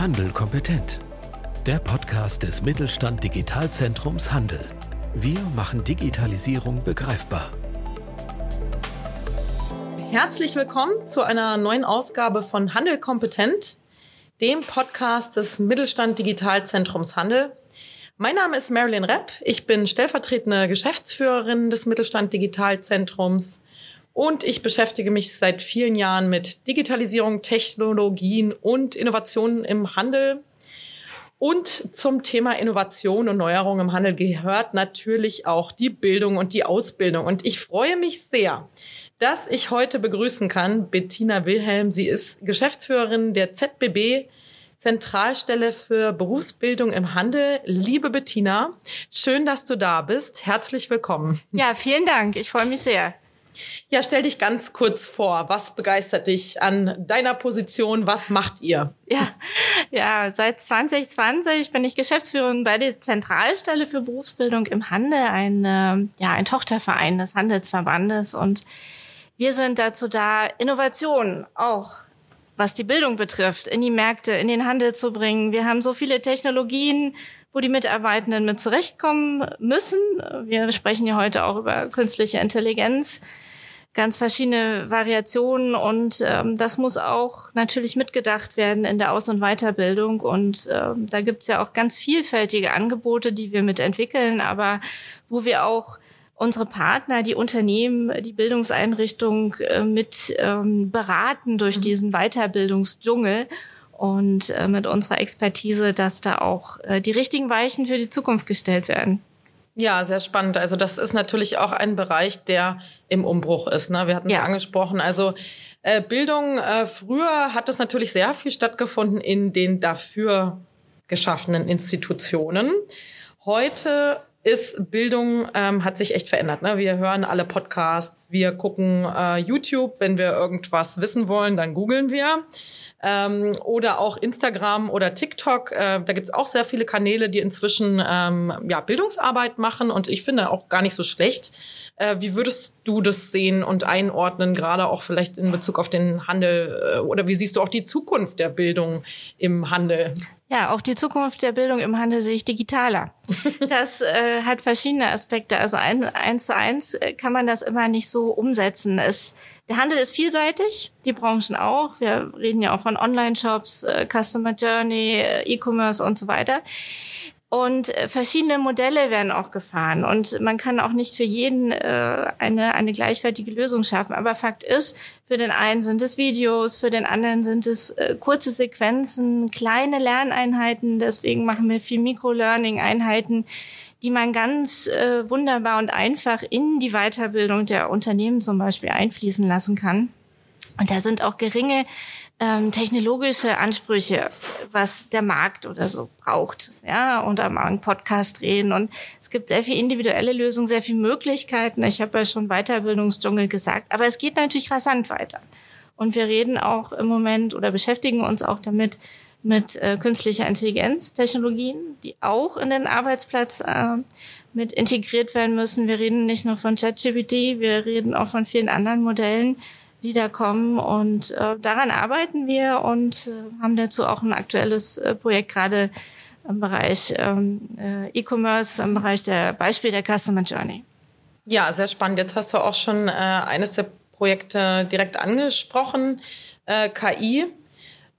Handel kompetent. Der Podcast des Mittelstand Digitalzentrums Handel. Wir machen Digitalisierung begreifbar. Herzlich willkommen zu einer neuen Ausgabe von Handel kompetent, dem Podcast des Mittelstand Digitalzentrums Handel. Mein Name ist Marilyn Repp. Ich bin stellvertretende Geschäftsführerin des Mittelstand Digitalzentrums und ich beschäftige mich seit vielen Jahren mit Digitalisierung, Technologien und Innovationen im Handel. Und zum Thema Innovation und Neuerung im Handel gehört natürlich auch die Bildung und die Ausbildung. Und ich freue mich sehr, dass ich heute begrüßen kann Bettina Wilhelm. Sie ist Geschäftsführerin der ZBB, Zentralstelle für Berufsbildung im Handel. Liebe Bettina, schön, dass du da bist. Herzlich willkommen. Ja, vielen Dank. Ich freue mich sehr. Ja, stell dich ganz kurz vor. Was begeistert dich an deiner Position? Was macht ihr? Ja, ja, seit 2020 bin ich Geschäftsführerin bei der Zentralstelle für Berufsbildung im Handel, ein, ja, ein Tochterverein des Handelsverbandes. Und wir sind dazu da, Innovationen auch was die Bildung betrifft, in die Märkte, in den Handel zu bringen. Wir haben so viele Technologien, wo die Mitarbeitenden mit zurechtkommen müssen. Wir sprechen ja heute auch über künstliche Intelligenz, ganz verschiedene Variationen und ähm, das muss auch natürlich mitgedacht werden in der Aus- und Weiterbildung. Und ähm, da gibt's ja auch ganz vielfältige Angebote, die wir mitentwickeln, aber wo wir auch unsere Partner, die Unternehmen, die Bildungseinrichtung äh, mit ähm, beraten durch mhm. diesen Weiterbildungsdschungel und äh, mit unserer Expertise, dass da auch äh, die richtigen Weichen für die Zukunft gestellt werden. Ja, sehr spannend. Also das ist natürlich auch ein Bereich, der im Umbruch ist. Ne? Wir hatten es ja. angesprochen. Also äh, Bildung, äh, früher hat es natürlich sehr viel stattgefunden in den dafür geschaffenen Institutionen. Heute ist Bildung ähm, hat sich echt verändert. Ne? Wir hören alle Podcasts, wir gucken äh, YouTube, wenn wir irgendwas wissen wollen, dann googeln wir. Ähm, oder auch Instagram oder TikTok. Äh, da gibt's auch sehr viele Kanäle, die inzwischen ähm, ja, Bildungsarbeit machen und ich finde auch gar nicht so schlecht. Äh, wie würdest du das sehen und einordnen, gerade auch vielleicht in Bezug auf den Handel? Äh, oder wie siehst du auch die Zukunft der Bildung im Handel? Ja, auch die Zukunft der Bildung im Handel sehe ich digitaler. Das äh, hat verschiedene Aspekte. Also ein, eins zu eins äh, kann man das immer nicht so umsetzen. Es, der Handel ist vielseitig, die Branchen auch. Wir reden ja auch von Online-Shops, äh, Customer Journey, äh, E-Commerce und so weiter. Und äh, verschiedene Modelle werden auch gefahren. Und man kann auch nicht für jeden äh, eine, eine gleichwertige Lösung schaffen. Aber Fakt ist, für den einen sind es Videos, für den anderen sind es äh, kurze Sequenzen, kleine Lerneinheiten. Deswegen machen wir viel Micro-Learning-Einheiten, die man ganz äh, wunderbar und einfach in die Weiterbildung der Unternehmen zum Beispiel einfließen lassen kann. Und da sind auch geringe ähm, technologische Ansprüche, was der Markt oder so braucht. Ja, und am Podcast drehen. Und es gibt sehr viel individuelle Lösungen, sehr viele Möglichkeiten. Ich habe ja schon Weiterbildungsdschungel gesagt. Aber es geht natürlich rasant weiter. Und wir reden auch im Moment oder beschäftigen uns auch damit, mit äh, künstlicher Intelligenz, Technologien, die auch in den Arbeitsplatz äh, mit integriert werden müssen. Wir reden nicht nur von ChatGPT, wir reden auch von vielen anderen Modellen, die da kommen. Und äh, daran arbeiten wir und äh, haben dazu auch ein aktuelles äh, Projekt gerade im Bereich ähm, äh, E-Commerce, im Bereich der Beispiel der Customer Journey. Ja, sehr spannend. Jetzt hast du auch schon äh, eines der Projekte direkt angesprochen, äh, KI.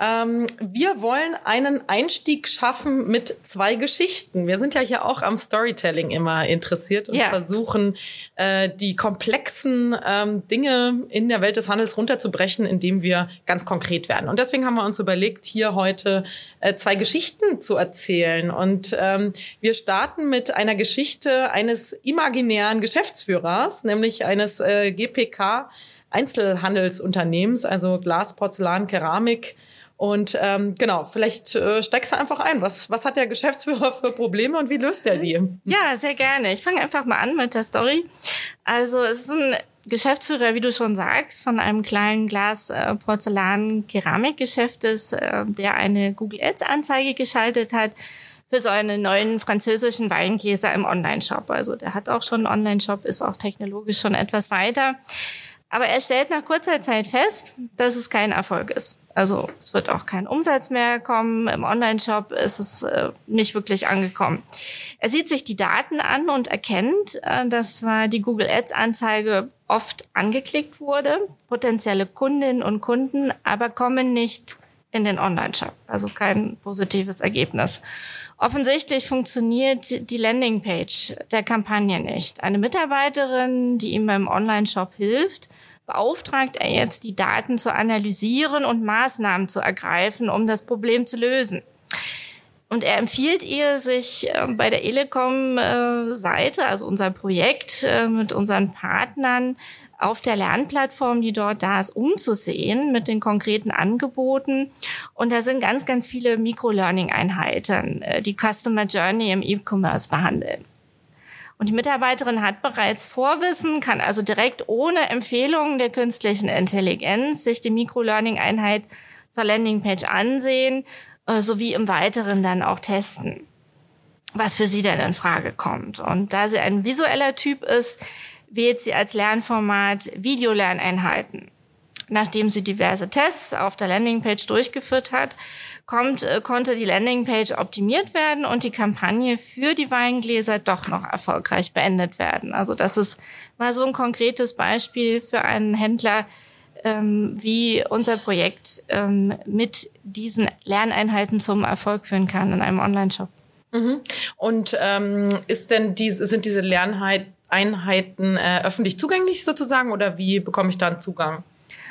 Ähm, wir wollen einen Einstieg schaffen mit zwei Geschichten. Wir sind ja hier auch am Storytelling immer interessiert und ja. versuchen, äh, die komplexen ähm, Dinge in der Welt des Handels runterzubrechen, indem wir ganz konkret werden. Und deswegen haben wir uns überlegt, hier heute äh, zwei Geschichten zu erzählen. Und ähm, wir starten mit einer Geschichte eines imaginären Geschäftsführers, nämlich eines äh, GPK Einzelhandelsunternehmens, also Glas, Porzellan, Keramik und ähm, genau, vielleicht äh, steigst du einfach ein. Was, was hat der Geschäftsführer für Probleme und wie löst er die? Ja, sehr gerne. Ich fange einfach mal an mit der Story. Also es ist ein Geschäftsführer, wie du schon sagst, von einem kleinen Glas äh, Porzellan Keramikgeschäft ist, äh, der eine Google Ads Anzeige geschaltet hat für so einen neuen französischen Weingläser im Online-Shop. Also der hat auch schon einen Online-Shop, ist auch technologisch schon etwas weiter. Aber er stellt nach kurzer Zeit fest, dass es kein Erfolg ist. Also es wird auch kein Umsatz mehr kommen. Im Online-Shop ist es äh, nicht wirklich angekommen. Er sieht sich die Daten an und erkennt, äh, dass zwar die Google Ads-Anzeige oft angeklickt wurde, potenzielle Kundinnen und Kunden, aber kommen nicht in den Online-Shop. Also kein positives Ergebnis. Offensichtlich funktioniert die Landingpage der Kampagne nicht. Eine Mitarbeiterin, die ihm beim Online-Shop hilft, beauftragt er jetzt, die Daten zu analysieren und Maßnahmen zu ergreifen, um das Problem zu lösen. Und er empfiehlt ihr, sich äh, bei der Elecom-Seite, also unser Projekt äh, mit unseren Partnern, auf der Lernplattform, die dort da ist, umzusehen mit den konkreten Angeboten. Und da sind ganz, ganz viele Micro-Learning-Einheiten, äh, die Customer Journey im E-Commerce behandeln. Und die Mitarbeiterin hat bereits Vorwissen, kann also direkt ohne Empfehlungen der künstlichen Intelligenz sich die Microlearning-Einheit zur Landingpage ansehen, äh, sowie im Weiteren dann auch testen, was für sie denn in Frage kommt. Und da sie ein visueller Typ ist, wählt sie als Lernformat Videolerneinheiten. Nachdem sie diverse Tests auf der Landingpage durchgeführt hat, kommt, äh, konnte die Landingpage optimiert werden und die Kampagne für die Weingläser doch noch erfolgreich beendet werden. Also das ist mal so ein konkretes Beispiel für einen Händler, ähm, wie unser Projekt ähm, mit diesen Lerneinheiten zum Erfolg führen kann in einem Online-Shop. Mhm. Und ähm, ist denn diese, sind diese Lerneinheiten äh, öffentlich zugänglich sozusagen oder wie bekomme ich da einen Zugang?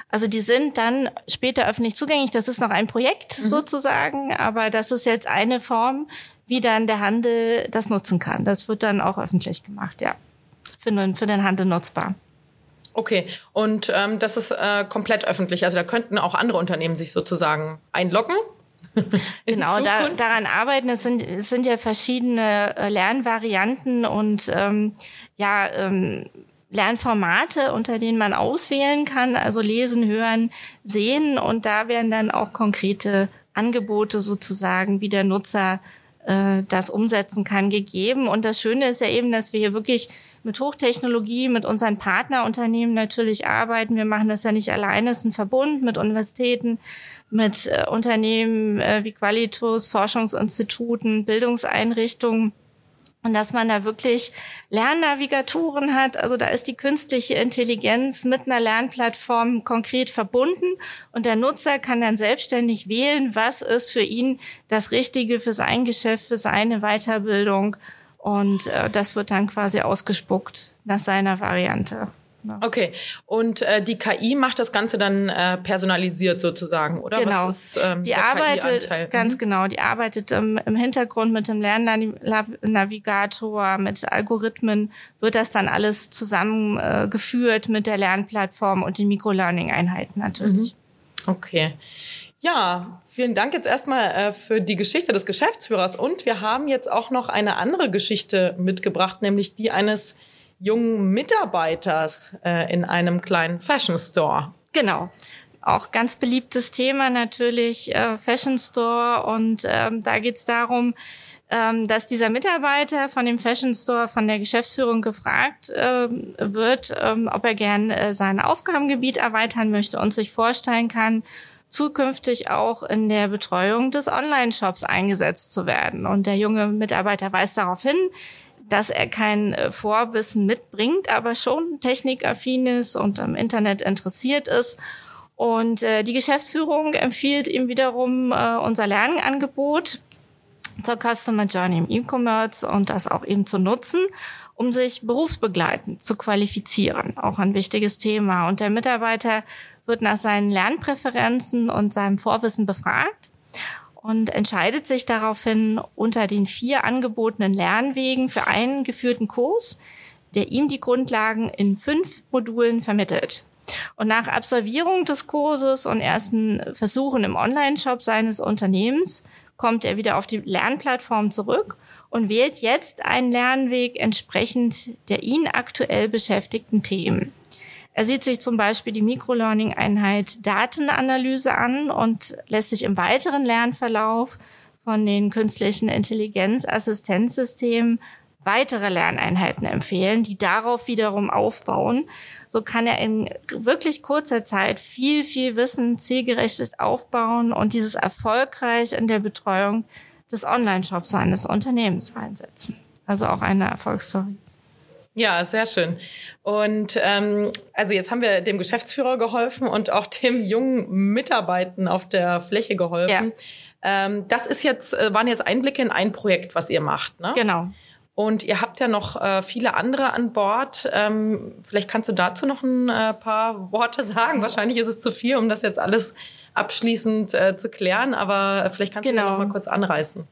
Also die sind dann später öffentlich zugänglich. Das ist noch ein Projekt mhm. sozusagen, aber das ist jetzt eine Form, wie dann der Handel das nutzen kann. Das wird dann auch öffentlich gemacht, ja. Für den, für den Handel nutzbar. Okay, und ähm, das ist äh, komplett öffentlich. Also da könnten auch andere Unternehmen sich sozusagen einloggen. genau, da, daran arbeiten. Es sind, es sind ja verschiedene äh, Lernvarianten und ähm, ja, ähm, Lernformate, unter denen man auswählen kann, also lesen, hören, sehen und da werden dann auch konkrete Angebote sozusagen, wie der Nutzer äh, das umsetzen kann, gegeben. Und das Schöne ist ja eben, dass wir hier wirklich mit Hochtechnologie, mit unseren Partnerunternehmen natürlich arbeiten. Wir machen das ja nicht alleine, es ist ein Verbund mit Universitäten, mit äh, Unternehmen äh, wie Qualitus, Forschungsinstituten, Bildungseinrichtungen und dass man da wirklich Lernnavigatoren hat. Also da ist die künstliche Intelligenz mit einer Lernplattform konkret verbunden und der Nutzer kann dann selbstständig wählen, was ist für ihn das Richtige für sein Geschäft, für seine Weiterbildung. Und äh, das wird dann quasi ausgespuckt nach seiner Variante. Okay, und äh, die KI macht das Ganze dann äh, personalisiert sozusagen, oder? Genau. Was ist, ähm, die arbeitet ganz mhm. genau. Die arbeitet im, im Hintergrund mit dem Lernnavigator, mit Algorithmen wird das dann alles zusammengeführt äh, mit der Lernplattform und den Microlearning-Einheiten natürlich. Mhm. Okay. Ja, vielen Dank jetzt erstmal äh, für die Geschichte des Geschäftsführers. Und wir haben jetzt auch noch eine andere Geschichte mitgebracht, nämlich die eines jungen Mitarbeiters äh, in einem kleinen Fashion Store. Genau. Auch ganz beliebtes Thema natürlich, äh, Fashion Store. Und ähm, da geht es darum, ähm, dass dieser Mitarbeiter von dem Fashion Store von der Geschäftsführung gefragt äh, wird, ähm, ob er gern äh, sein Aufgabengebiet erweitern möchte und sich vorstellen kann, zukünftig auch in der Betreuung des Online-Shops eingesetzt zu werden. Und der junge Mitarbeiter weist darauf hin, dass er kein äh, Vorwissen mitbringt, aber schon technikaffin ist und am Internet interessiert ist. Und äh, die Geschäftsführung empfiehlt ihm wiederum äh, unser Lernangebot zur Customer Journey im E-Commerce und das auch eben zu nutzen, um sich berufsbegleitend zu qualifizieren. Auch ein wichtiges Thema. Und der Mitarbeiter wird nach seinen Lernpräferenzen und seinem Vorwissen befragt und entscheidet sich daraufhin unter den vier angebotenen Lernwegen für einen geführten Kurs, der ihm die Grundlagen in fünf Modulen vermittelt. Und nach Absolvierung des Kurses und ersten Versuchen im Online-Shop seines Unternehmens kommt er wieder auf die Lernplattform zurück und wählt jetzt einen Lernweg entsprechend der ihn aktuell beschäftigten Themen. Er sieht sich zum Beispiel die Microlearning-Einheit Datenanalyse an und lässt sich im weiteren Lernverlauf von den künstlichen Intelligenzassistenzsystemen weitere Lerneinheiten empfehlen, die darauf wiederum aufbauen. So kann er in wirklich kurzer Zeit viel, viel Wissen zielgerichtet aufbauen und dieses erfolgreich in der Betreuung des Online-Shops seines Unternehmens einsetzen. Also auch eine Erfolgsstory. Ja, sehr schön. Und ähm, also jetzt haben wir dem Geschäftsführer geholfen und auch dem jungen Mitarbeitern auf der Fläche geholfen. Ja. Ähm, das ist jetzt äh, waren jetzt Einblicke in ein Projekt, was ihr macht, ne? Genau. Und ihr habt ja noch äh, viele andere an Bord. Ähm, vielleicht kannst du dazu noch ein äh, paar Worte sagen. Wahrscheinlich ist es zu viel, um das jetzt alles abschließend äh, zu klären, aber vielleicht kannst genau. du noch mal kurz anreißen.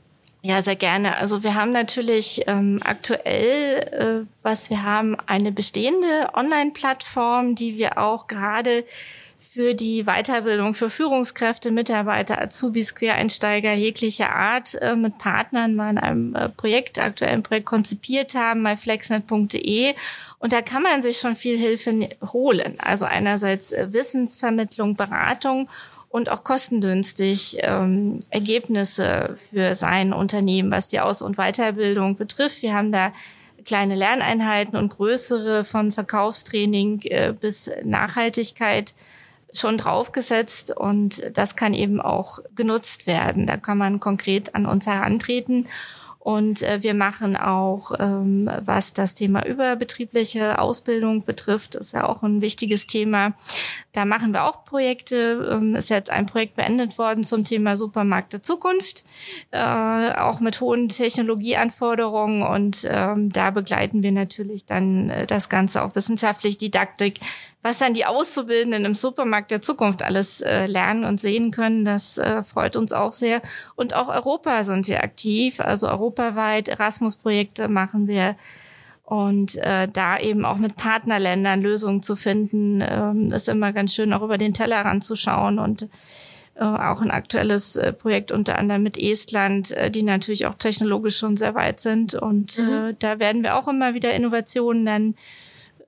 Ja, sehr gerne. Also wir haben natürlich ähm, aktuell, äh, was wir haben, eine bestehende Online-Plattform, die wir auch gerade für die Weiterbildung für Führungskräfte, Mitarbeiter, Azubis, Quereinsteiger jeglicher Art äh, mit Partnern mal in einem äh, Projekt, aktuellen Projekt konzipiert haben, myflexnet.de. Und da kann man sich schon viel Hilfe holen. Also einerseits äh, Wissensvermittlung, Beratung und auch kostengünstig ähm, Ergebnisse für sein Unternehmen, was die Aus- und Weiterbildung betrifft. Wir haben da kleine Lerneinheiten und größere von Verkaufstraining äh, bis Nachhaltigkeit schon draufgesetzt und das kann eben auch genutzt werden. Da kann man konkret an uns herantreten und äh, wir machen auch, ähm, was das Thema überbetriebliche Ausbildung betrifft, ist ja auch ein wichtiges Thema. Da machen wir auch Projekte. Ähm, ist jetzt ein Projekt beendet worden zum Thema Supermarkt der Zukunft, äh, auch mit hohen Technologieanforderungen. Und ähm, da begleiten wir natürlich dann äh, das Ganze auch wissenschaftlich, Didaktik, was dann die Auszubildenden im Supermarkt der Zukunft alles äh, lernen und sehen können. Das äh, freut uns auch sehr. Und auch Europa sind wir aktiv, also europaweit Erasmus-Projekte machen wir. Und äh, da eben auch mit Partnerländern Lösungen zu finden, ähm, ist immer ganz schön, auch über den Tellerrand zu schauen und äh, auch ein aktuelles äh, Projekt unter anderem mit Estland, äh, die natürlich auch technologisch schon sehr weit sind. Und mhm. äh, da werden wir auch immer wieder Innovationen dann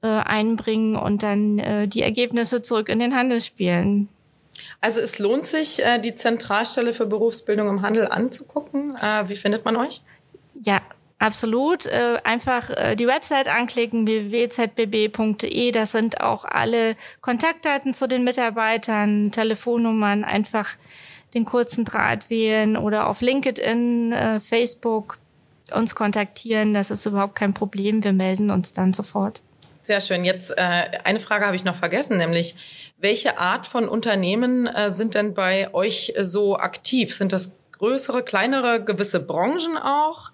äh, einbringen und dann äh, die Ergebnisse zurück in den Handel spielen. Also es lohnt sich, äh, die Zentralstelle für Berufsbildung im Handel anzugucken. Äh, wie findet man euch? Ja, Absolut. Äh, einfach äh, die Website anklicken, www.zbb.de. Das sind auch alle Kontaktdaten zu den Mitarbeitern, Telefonnummern, einfach den kurzen Draht wählen oder auf LinkedIn, äh, Facebook uns kontaktieren. Das ist überhaupt kein Problem. Wir melden uns dann sofort. Sehr schön. Jetzt äh, eine Frage habe ich noch vergessen, nämlich welche Art von Unternehmen äh, sind denn bei euch so aktiv? Sind das größere, kleinere, gewisse Branchen auch?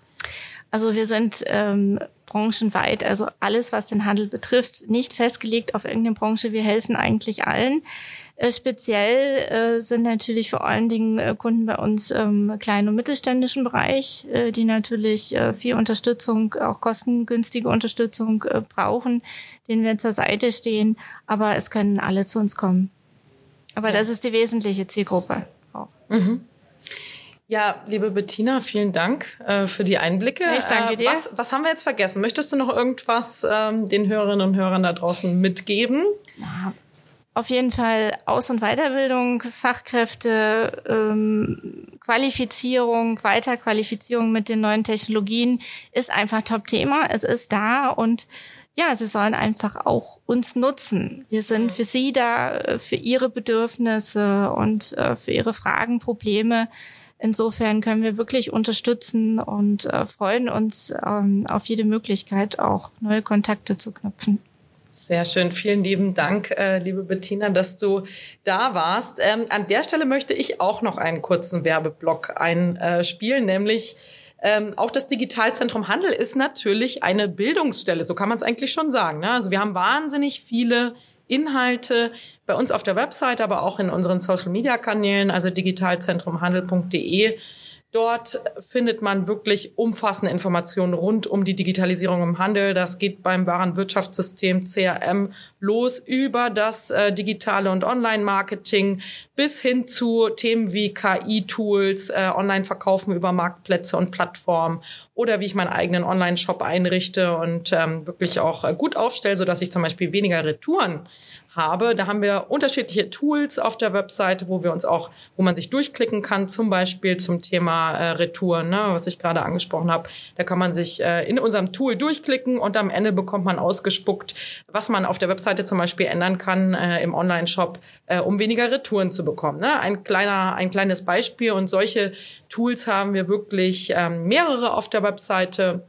Also wir sind ähm, branchenweit, also alles, was den Handel betrifft, nicht festgelegt auf irgendeine Branche. Wir helfen eigentlich allen. Äh, speziell äh, sind natürlich vor allen Dingen äh, Kunden bei uns im kleinen und mittelständischen Bereich, äh, die natürlich äh, viel Unterstützung, auch kostengünstige Unterstützung äh, brauchen, denen wir zur Seite stehen. Aber es können alle zu uns kommen. Aber ja. das ist die wesentliche Zielgruppe auch. Mhm. Ja, liebe Bettina, vielen Dank äh, für die Einblicke. Ich danke dir. Äh, was, was, haben wir jetzt vergessen? Möchtest du noch irgendwas ähm, den Hörerinnen und Hörern da draußen mitgeben? Ja, auf jeden Fall Aus- und Weiterbildung, Fachkräfte, ähm, Qualifizierung, Weiterqualifizierung mit den neuen Technologien ist einfach Top-Thema. Es ist da und ja, sie sollen einfach auch uns nutzen. Wir sind für sie da, äh, für ihre Bedürfnisse und äh, für ihre Fragen, Probleme. Insofern können wir wirklich unterstützen und äh, freuen uns ähm, auf jede Möglichkeit, auch neue Kontakte zu knüpfen. Sehr schön. Vielen lieben Dank, äh, liebe Bettina, dass du da warst. Ähm, an der Stelle möchte ich auch noch einen kurzen Werbeblock einspielen, nämlich ähm, auch das Digitalzentrum Handel ist natürlich eine Bildungsstelle, so kann man es eigentlich schon sagen. Ne? Also wir haben wahnsinnig viele Inhalte bei uns auf der Website, aber auch in unseren Social-Media-Kanälen, also digitalzentrumhandel.de. Dort findet man wirklich umfassende Informationen rund um die Digitalisierung im Handel. Das geht beim Warenwirtschaftssystem CRM los über das äh, digitale und Online-Marketing bis hin zu Themen wie KI-Tools, äh, Online-Verkaufen über Marktplätze und Plattformen oder wie ich meinen eigenen Online-Shop einrichte und ähm, wirklich auch äh, gut aufstelle, sodass ich zum Beispiel weniger Retouren habe. Da haben wir unterschiedliche Tools auf der Webseite, wo wir uns auch, wo man sich durchklicken kann, zum Beispiel zum Thema äh, Retouren, ne, was ich gerade angesprochen habe. Da kann man sich äh, in unserem Tool durchklicken und am Ende bekommt man ausgespuckt, was man auf der Webseite zum Beispiel ändern kann äh, im Online-Shop, äh, um weniger Retouren zu bekommen. Ne? Ein kleiner, ein kleines Beispiel und solche Tools haben wir wirklich ähm, mehrere auf der Webseite.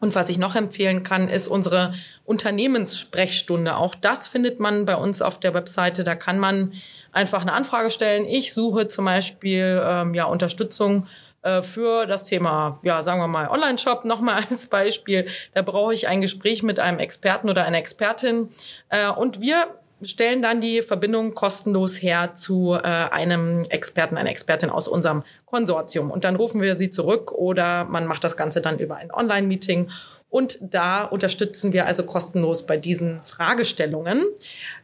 Und was ich noch empfehlen kann, ist unsere Unternehmenssprechstunde. Auch das findet man bei uns auf der Webseite. Da kann man einfach eine Anfrage stellen. Ich suche zum Beispiel ähm, ja, Unterstützung äh, für das Thema, ja, sagen wir mal, Online-Shop nochmal als Beispiel. Da brauche ich ein Gespräch mit einem Experten oder einer Expertin. Äh, und wir stellen dann die Verbindung kostenlos her zu äh, einem Experten, einer Expertin aus unserem Konsortium. Und dann rufen wir sie zurück oder man macht das Ganze dann über ein Online-Meeting. Und da unterstützen wir also kostenlos bei diesen Fragestellungen.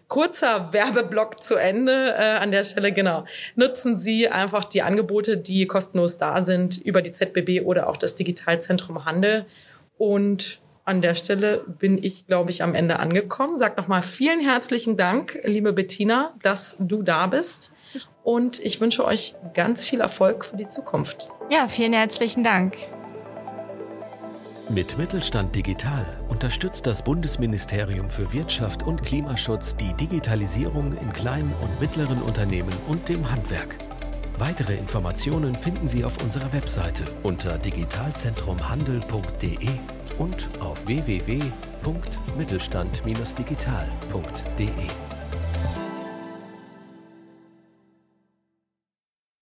Kurzer Werbeblock zu Ende äh, an der Stelle, genau. Nutzen Sie einfach die Angebote, die kostenlos da sind, über die ZBB oder auch das Digitalzentrum Handel. Und an der Stelle bin ich, glaube ich, am Ende angekommen. Sag nochmal vielen herzlichen Dank, liebe Bettina, dass du da bist. Und ich wünsche euch ganz viel Erfolg für die Zukunft. Ja, vielen herzlichen Dank. Mit Mittelstand Digital unterstützt das Bundesministerium für Wirtschaft und Klimaschutz die Digitalisierung in kleinen und mittleren Unternehmen und dem Handwerk. Weitere Informationen finden Sie auf unserer Webseite unter digitalzentrumhandel.de und auf www.mittelstand-digital.de.